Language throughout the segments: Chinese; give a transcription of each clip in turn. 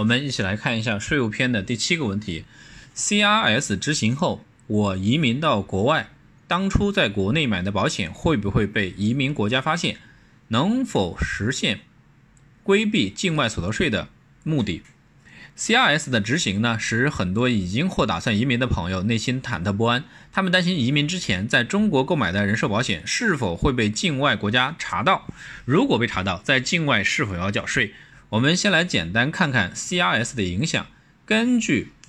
我们一起来看一下税务篇的第七个问题：CRS 执行后，我移民到国外，当初在国内买的保险会不会被移民国家发现？能否实现规避境外所得税的目的？CRS 的执行呢，使很多已经或打算移民的朋友内心忐忑不安，他们担心移民之前在中国购买的人寿保险是否会被境外国家查到，如果被查到，在境外是否要缴税？我们先来简单看看 CRS 的影响。根据《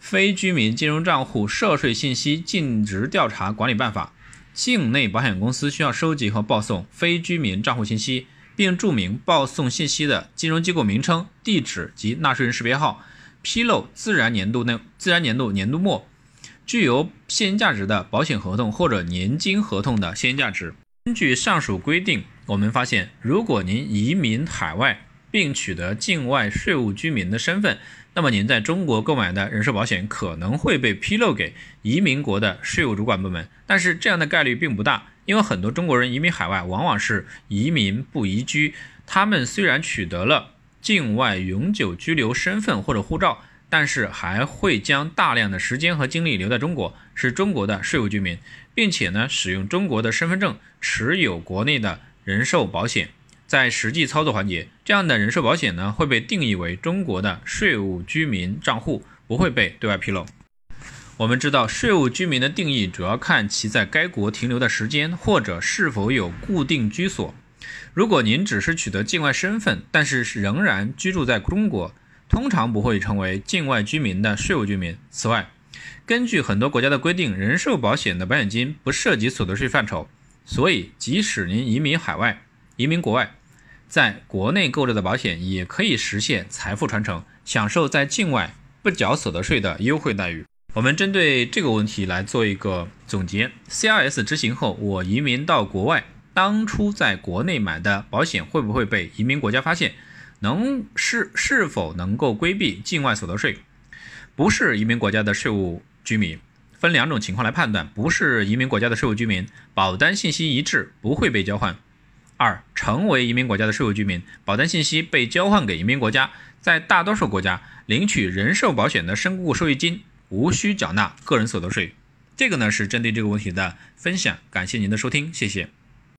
非居民金融账户涉税信息尽职调查管理办法》，境内保险公司需要收集和报送非居民账户信息，并注明报送信息的金融机构名称、地址及纳税人识别号。披露自然年度内自然年度年度末具有现金价值的保险合同或者年金合同的现金价值。根据上述规定，我们发现，如果您移民海外，并取得境外税务居民的身份，那么您在中国购买的人寿保险可能会被披露给移民国的税务主管部门。但是这样的概率并不大，因为很多中国人移民海外往往是移民不移居。他们虽然取得了境外永久居留身份或者护照，但是还会将大量的时间和精力留在中国，是中国的税务居民，并且呢使用中国的身份证持有国内的人寿保险。在实际操作环节，这样的人寿保险呢会被定义为中国的税务居民账户，不会被对外披露。我们知道，税务居民的定义主要看其在该国停留的时间，或者是否有固定居所。如果您只是取得境外身份，但是仍然居住在中国，通常不会成为境外居民的税务居民。此外，根据很多国家的规定，人寿保险的保险金不涉及所得税范畴，所以即使您移民海外、移民国外，在国内购置的保险也可以实现财富传承，享受在境外不缴所得税的优惠待遇。我们针对这个问题来做一个总结：CRS 执行后，我移民到国外，当初在国内买的保险会不会被移民国家发现？能是是否能够规避境外所得税？不是移民国家的税务居民，分两种情况来判断：不是移民国家的税务居民，保单信息一致，不会被交换。二，成为移民国家的社会居民，保单信息被交换给移民国家，在大多数国家领取人寿保险的身故受益金，无需缴纳个人所得税。这个呢是针对这个问题的分享，感谢您的收听，谢谢。